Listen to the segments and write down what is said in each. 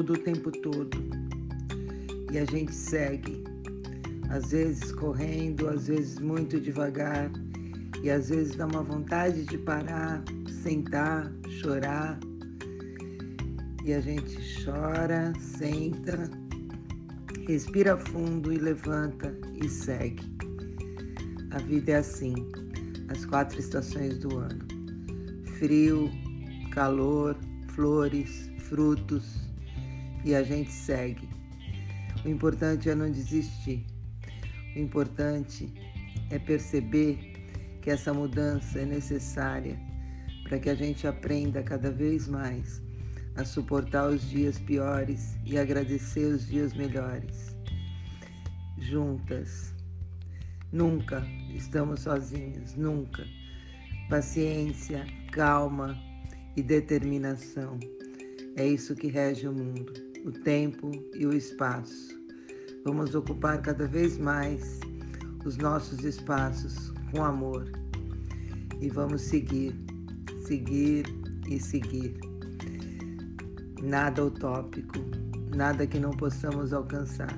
mundo o tempo todo e a gente segue, às vezes correndo, às vezes muito devagar e às vezes dá uma vontade de parar, sentar, chorar. E a gente chora, senta, respira fundo e levanta e segue. A vida é assim, as quatro estações do ano: frio, calor, flores, frutos, e a gente segue. O importante é não desistir. O importante é perceber que essa mudança é necessária para que a gente aprenda cada vez mais a suportar os dias piores e agradecer os dias melhores. Juntas. Nunca estamos sozinhos, nunca. Paciência, calma e determinação. É isso que rege o mundo, o tempo e o espaço. Vamos ocupar cada vez mais os nossos espaços com amor e vamos seguir, seguir e seguir. Nada utópico, nada que não possamos alcançar.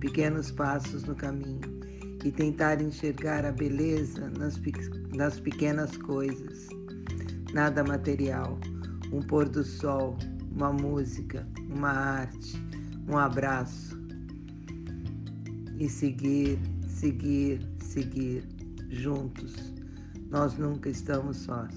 Pequenos passos no caminho e tentar enxergar a beleza nas, nas pequenas coisas. Nada material, um pôr do sol, uma música, uma arte, um abraço. E seguir, seguir, seguir juntos nós nunca estamos sós.